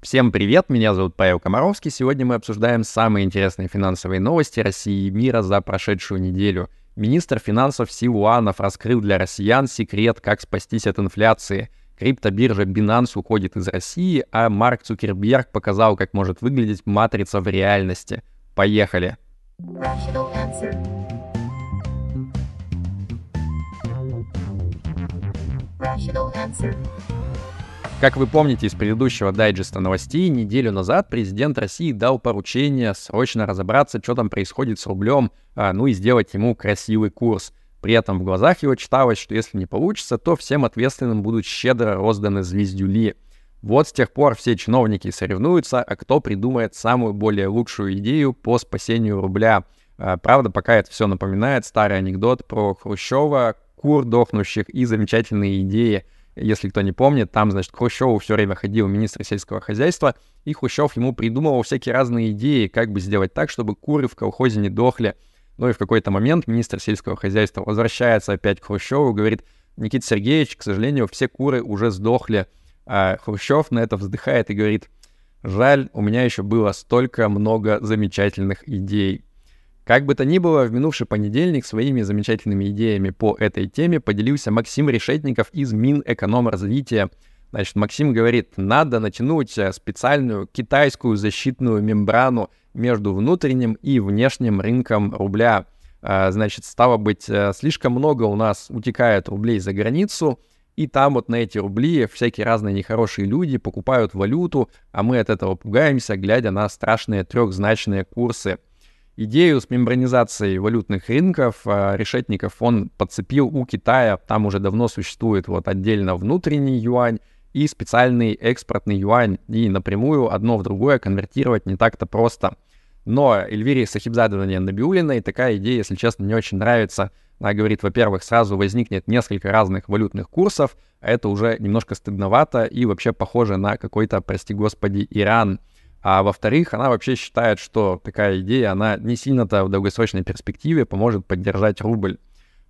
Всем привет, меня зовут Павел Комаровский. Сегодня мы обсуждаем самые интересные финансовые новости России и мира за прошедшую неделю. Министр финансов Силуанов раскрыл для россиян секрет, как спастись от инфляции. Криптобиржа Binance уходит из России, а Марк Цукерберг показал, как может выглядеть матрица в реальности. Поехали! Rational answer. Как вы помните из предыдущего дайджеста новостей, неделю назад президент России дал поручение срочно разобраться, что там происходит с рублем, а, ну и сделать ему красивый курс. При этом в глазах его читалось, что если не получится, то всем ответственным будут щедро розданы звездюли. Вот с тех пор все чиновники соревнуются, а кто придумает самую более лучшую идею по спасению рубля. А, правда, пока это все напоминает старый анекдот про Хрущева, кур дохнущих и замечательные идеи. Если кто не помнит, там, значит, Хрущеву все время ходил министр сельского хозяйства, и Хрущев ему придумывал всякие разные идеи, как бы сделать так, чтобы куры в колхозе не дохли. Ну и в какой-то момент министр сельского хозяйства возвращается опять к Хрущеву, говорит, Никита Сергеевич, к сожалению, все куры уже сдохли. А Хрущев на это вздыхает и говорит, жаль, у меня еще было столько много замечательных идей. Как бы то ни было, в минувший понедельник своими замечательными идеями по этой теме поделился Максим Решетников из Минэкономразвития. Значит, Максим говорит, надо натянуть э, специальную китайскую защитную мембрану между внутренним и внешним рынком рубля. А, значит, стало быть, э, слишком много у нас утекает рублей за границу, и там вот на эти рубли всякие разные нехорошие люди покупают валюту, а мы от этого пугаемся, глядя на страшные трехзначные курсы – Идею с мембранизацией валютных рынков а, Решетников он подцепил у Китая. Там уже давно существует вот отдельно внутренний юань и специальный экспортный юань. И напрямую одно в другое конвертировать не так-то просто. Но Эльвире Сахибзадовне Набиулиной такая идея, если честно, не очень нравится. Она говорит, во-первых, сразу возникнет несколько разных валютных курсов, а это уже немножко стыдновато и вообще похоже на какой-то, прости господи, Иран. А во-вторых, она вообще считает, что такая идея, она не сильно-то в долгосрочной перспективе поможет поддержать рубль.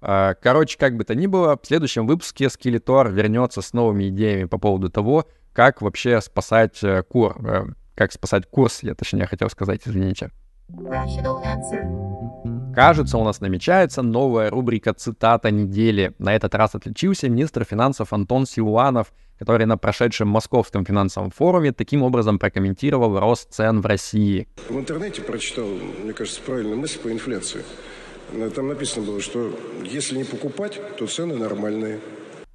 А, короче, как бы то ни было, в следующем выпуске Скелетор вернется с новыми идеями по поводу того, как вообще спасать э, кур, э, как спасать курс, я точнее хотел сказать, извините. Кажется, у нас намечается новая рубрика «Цитата недели». На этот раз отличился министр финансов Антон Силуанов — который на прошедшем Московском финансовом форуме таким образом прокомментировал рост цен в России. В интернете прочитал, мне кажется, правильную мысль по инфляции. Там написано было, что если не покупать, то цены нормальные.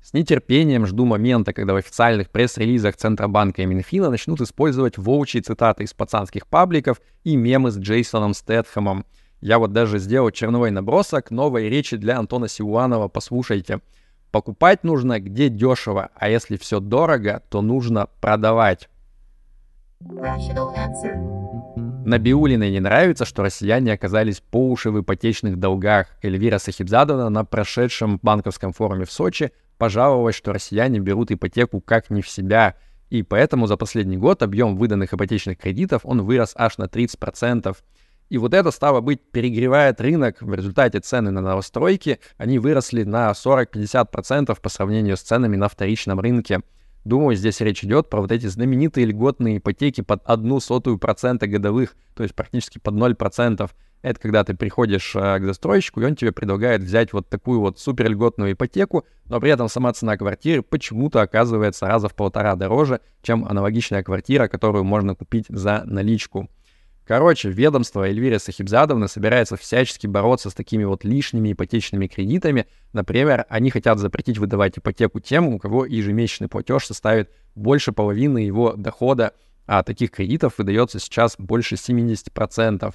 С нетерпением жду момента, когда в официальных пресс-релизах Центробанка и Минфина начнут использовать волчьи цитаты из пацанских пабликов и мемы с Джейсоном Стэтхэмом. Я вот даже сделал черновой набросок новой речи для Антона Силуанова, послушайте. Покупать нужно где дешево, а если все дорого, то нужно продавать. Набиулиной не нравится, что россияне оказались по уши в ипотечных долгах. Эльвира Сахибзадовна на прошедшем банковском форуме в Сочи пожаловалась, что россияне берут ипотеку как не в себя. И поэтому за последний год объем выданных ипотечных кредитов он вырос аж на 30%. И вот это, стало быть, перегревает рынок. В результате цены на новостройки, они выросли на 40-50% по сравнению с ценами на вторичном рынке. Думаю, здесь речь идет про вот эти знаменитые льготные ипотеки под одну сотую процента годовых, то есть практически под 0%. Это когда ты приходишь э, к застройщику, и он тебе предлагает взять вот такую вот супер льготную ипотеку, но при этом сама цена квартиры почему-то оказывается раза в полтора дороже, чем аналогичная квартира, которую можно купить за наличку. Короче, ведомство Эльвиры Сахибзадовны собирается всячески бороться с такими вот лишними ипотечными кредитами. Например, они хотят запретить выдавать ипотеку тем, у кого ежемесячный платеж составит больше половины его дохода, а таких кредитов выдается сейчас больше 70%.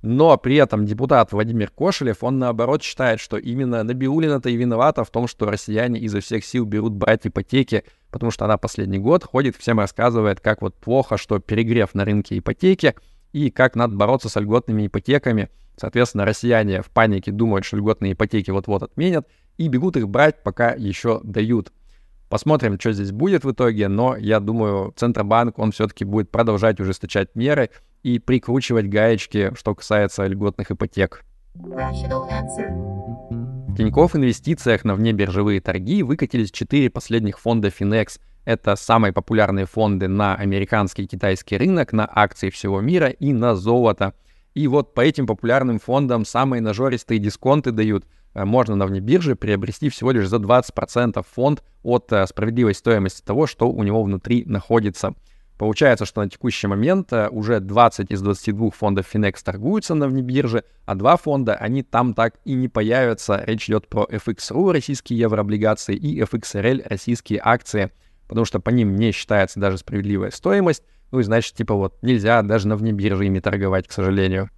Но при этом депутат Владимир Кошелев, он наоборот считает, что именно Набиулина-то и виновата в том, что россияне изо всех сил берут брать ипотеки, потому что она последний год ходит, всем рассказывает, как вот плохо, что перегрев на рынке ипотеки — и как надо бороться с льготными ипотеками. Соответственно, россияне в панике думают, что льготные ипотеки вот-вот отменят, и бегут их брать, пока еще дают. Посмотрим, что здесь будет в итоге, но я думаю, Центробанк, он все-таки будет продолжать ужесточать меры и прикручивать гаечки, что касается льготных ипотек. В Тинькофф инвестициях на внебиржевые торги выкатились четыре последних фонда Finex. Это самые популярные фонды на американский и китайский рынок, на акции всего мира и на золото. И вот по этим популярным фондам самые нажористые дисконты дают. Э, можно на внебирже приобрести всего лишь за 20% фонд от э, справедливой стоимости того, что у него внутри находится. Получается, что на текущий момент э, уже 20 из 22 фондов Finex торгуются на внебирже, а два фонда, они там так и не появятся. Речь идет про FXRU, российские еврооблигации, и FXRL, российские акции, потому что по ним не считается даже справедливая стоимость. Ну и значит, типа вот нельзя даже на внебирже ими торговать, к сожалению.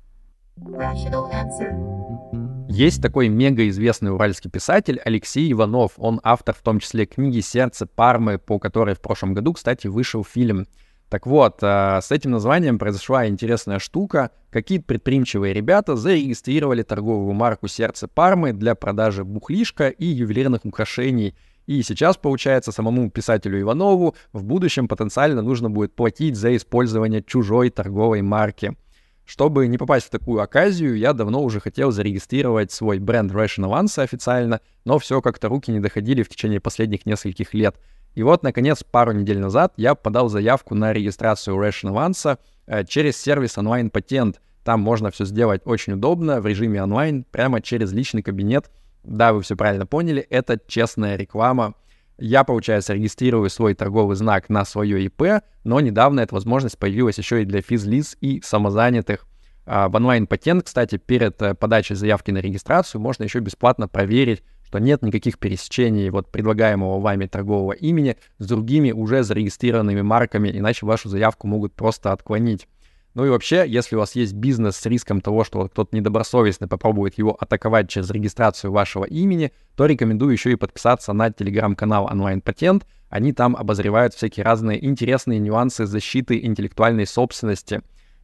Есть такой мегаизвестный уральский писатель Алексей Иванов. Он автор в том числе книги «Сердце Пармы», по которой в прошлом году, кстати, вышел фильм. Так вот, э, с этим названием произошла интересная штука. Какие-то предприимчивые ребята зарегистрировали торговую марку «Сердце Пармы» для продажи бухлишка и ювелирных украшений. И сейчас, получается, самому писателю Иванову в будущем потенциально нужно будет платить за использование чужой торговой марки. Чтобы не попасть в такую оказию, я давно уже хотел зарегистрировать свой бренд Ration Avance официально, но все как-то руки не доходили в течение последних нескольких лет. И вот, наконец, пару недель назад я подал заявку на регистрацию Ration Avance э, через сервис онлайн патент. Там можно все сделать очень удобно в режиме онлайн, прямо через личный кабинет. Да, вы все правильно поняли, это честная реклама. Я, получается, регистрирую свой торговый знак на свое ИП, но недавно эта возможность появилась еще и для физлиц и самозанятых. А, в онлайн-патент, кстати, перед э, подачей заявки на регистрацию можно еще бесплатно проверить, что нет никаких пересечений вот предлагаемого вами торгового имени с другими уже зарегистрированными марками, иначе вашу заявку могут просто отклонить. Ну и вообще, если у вас есть бизнес с риском того, что кто-то недобросовестно попробует его атаковать через регистрацию вашего имени, то рекомендую еще и подписаться на телеграм-канал Онлайн Патент. Они там обозревают всякие разные интересные нюансы защиты интеллектуальной собственности.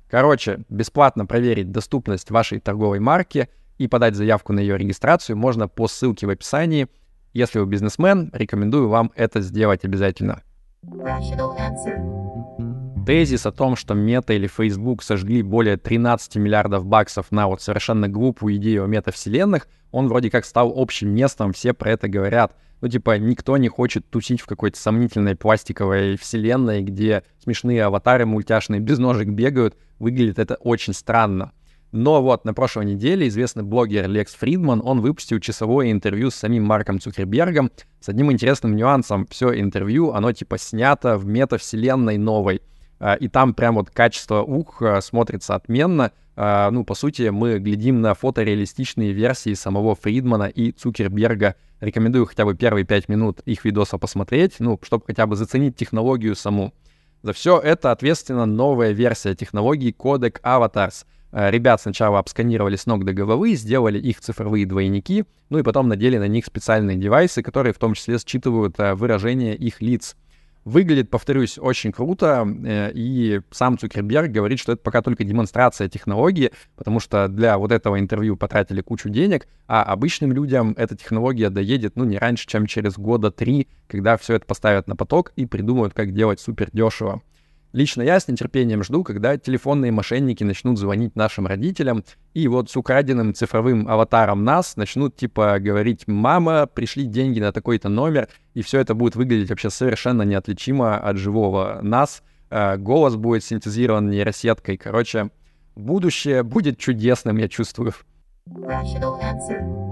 Короче, бесплатно проверить доступность вашей торговой марки — и подать заявку на ее регистрацию можно по ссылке в описании. Если вы бизнесмен, рекомендую вам это сделать обязательно. Тезис о том, что Мета или Facebook сожгли более 13 миллиардов баксов на вот совершенно глупую идею о метавселенных, он вроде как стал общим местом, все про это говорят. Ну, типа, никто не хочет тусить в какой-то сомнительной пластиковой вселенной, где смешные аватары мультяшные без ножек бегают. Выглядит это очень странно. Но вот на прошлой неделе известный блогер Лекс Фридман, он выпустил часовое интервью с самим Марком Цукербергом с одним интересным нюансом. Все интервью, оно типа снято в метавселенной новой. А, и там прям вот качество ух а, смотрится отменно. А, ну, по сути, мы глядим на фотореалистичные версии самого Фридмана и Цукерберга. Рекомендую хотя бы первые пять минут их видоса посмотреть, ну, чтобы хотя бы заценить технологию саму. За все это ответственна новая версия технологии Codec Avatars — Э, ребят сначала обсканировали с ног до головы, сделали их цифровые двойники, ну и потом надели на них специальные девайсы, которые в том числе считывают э, выражение их лиц. Выглядит, повторюсь, очень круто, э, и сам Цукерберг говорит, что это пока только демонстрация технологии, потому что для вот этого интервью потратили кучу денег, а обычным людям эта технология доедет, ну, не раньше, чем через года три, когда все это поставят на поток и придумают, как делать супер дешево. Лично я с нетерпением жду, когда телефонные мошенники начнут звонить нашим родителям, и вот с украденным цифровым аватаром нас начнут типа говорить «мама, пришли деньги на такой-то номер», и все это будет выглядеть вообще совершенно неотличимо от живого нас. Э, голос будет синтезирован нейросеткой. Короче, будущее будет чудесным, я чувствую. Rational answer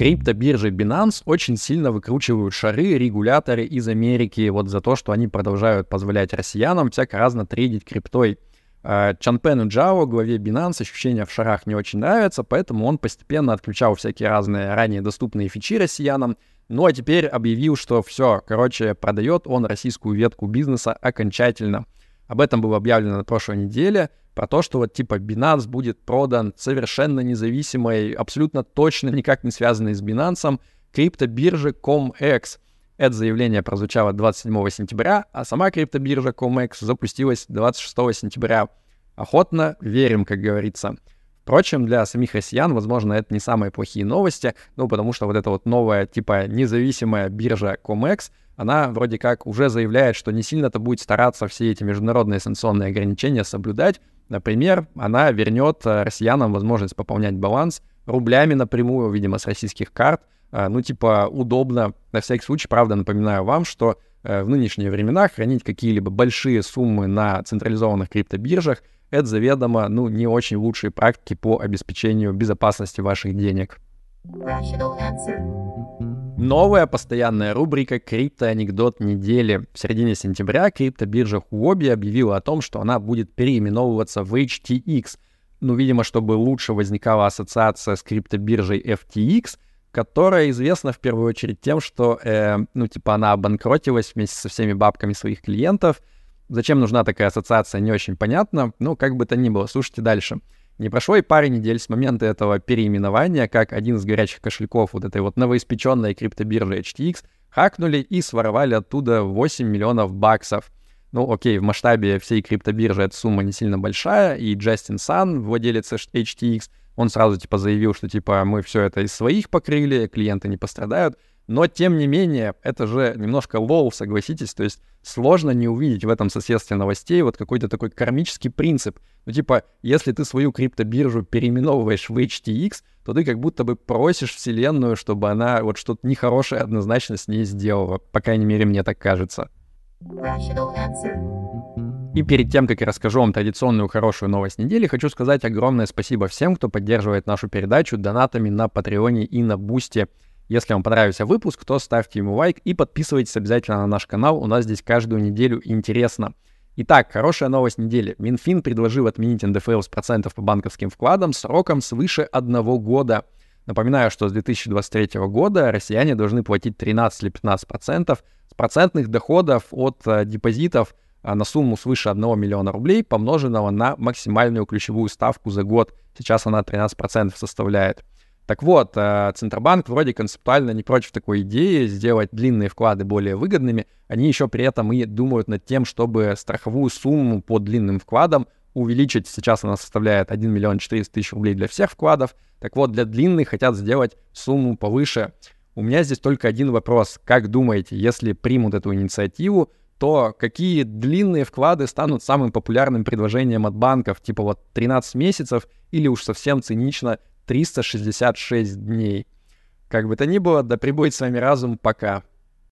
криптобиржи Binance очень сильно выкручивают шары, регуляторы из Америки вот за то, что они продолжают позволять россиянам всяко разно трейдить криптой. А, Чанпену Джао, главе Binance, ощущения в шарах не очень нравятся, поэтому он постепенно отключал всякие разные ранее доступные фичи россиянам, ну а теперь объявил, что все, короче, продает он российскую ветку бизнеса окончательно. Об этом было объявлено на прошлой неделе про то, что вот типа Binance будет продан совершенно независимой, абсолютно точно никак не связанной с Binance, криптобирже ComEx. Это заявление прозвучало 27 сентября, а сама криптобиржа ComEx запустилась 26 сентября. Охотно верим, как говорится. Впрочем, для самих россиян, возможно, это не самые плохие новости, ну, потому что вот эта вот новая, типа, независимая биржа ComEx, она вроде как уже заявляет, что не сильно-то будет стараться все эти международные санкционные ограничения соблюдать, Например, она вернет э, россиянам возможность пополнять баланс рублями напрямую, видимо, с российских карт. Э, ну, типа, удобно. На всякий случай, правда, напоминаю вам, что э, в нынешние времена хранить какие-либо большие суммы на централизованных криптобиржах — это заведомо, ну, не очень лучшие практики по обеспечению безопасности ваших денег. Новая постоянная рубрика «Криптоанекдот недели». В середине сентября криптобиржа Huobi объявила о том, что она будет переименовываться в HTX. Ну, видимо, чтобы лучше возникала ассоциация с криптобиржей FTX, которая известна в первую очередь тем, что, э, ну, типа, она обанкротилась вместе со всеми бабками своих клиентов. Зачем нужна такая ассоциация, не очень понятно. Ну, как бы то ни было, слушайте дальше. Не прошло и пары недель с момента этого переименования, как один из горячих кошельков вот этой вот новоиспеченной криптобиржи HTX хакнули и своровали оттуда 8 миллионов баксов. Ну, окей, в масштабе всей криптобиржи эта сумма не сильно большая, и Джастин Сан, владелец HTX, он сразу типа заявил, что типа мы все это из своих покрыли, клиенты не пострадают. Но, тем не менее, это же немножко лол, согласитесь, то есть сложно не увидеть в этом соседстве новостей вот какой-то такой кармический принцип. Ну, типа, если ты свою криптобиржу переименовываешь в HTX, то ты как будто бы просишь вселенную, чтобы она вот что-то нехорошее однозначно с ней сделала. По крайней мере, мне так кажется. И перед тем, как я расскажу вам традиционную хорошую новость недели, хочу сказать огромное спасибо всем, кто поддерживает нашу передачу донатами на Патреоне и на Бусте. Если вам понравился выпуск, то ставьте ему лайк и подписывайтесь обязательно на наш канал. У нас здесь каждую неделю интересно. Итак, хорошая новость недели. Минфин предложил отменить НДФЛ с процентов по банковским вкладам сроком свыше одного года. Напоминаю, что с 2023 года россияне должны платить 13 или 15 процентов с процентных доходов от э, депозитов э, на сумму свыше 1 миллиона рублей, помноженного на максимальную ключевую ставку за год. Сейчас она 13% составляет. Так вот, э, Центробанк вроде концептуально не против такой идеи сделать длинные вклады более выгодными. Они еще при этом и думают над тем, чтобы страховую сумму по длинным вкладам увеличить. Сейчас она составляет 1 миллион 400 тысяч рублей для всех вкладов. Так вот, для длинных хотят сделать сумму повыше. У меня здесь только один вопрос. Как думаете, если примут эту инициативу, то какие длинные вклады станут самым популярным предложением от банков, типа вот 13 месяцев или уж совсем цинично 366 дней. Как бы то ни было, да прибудет с вами разум, пока.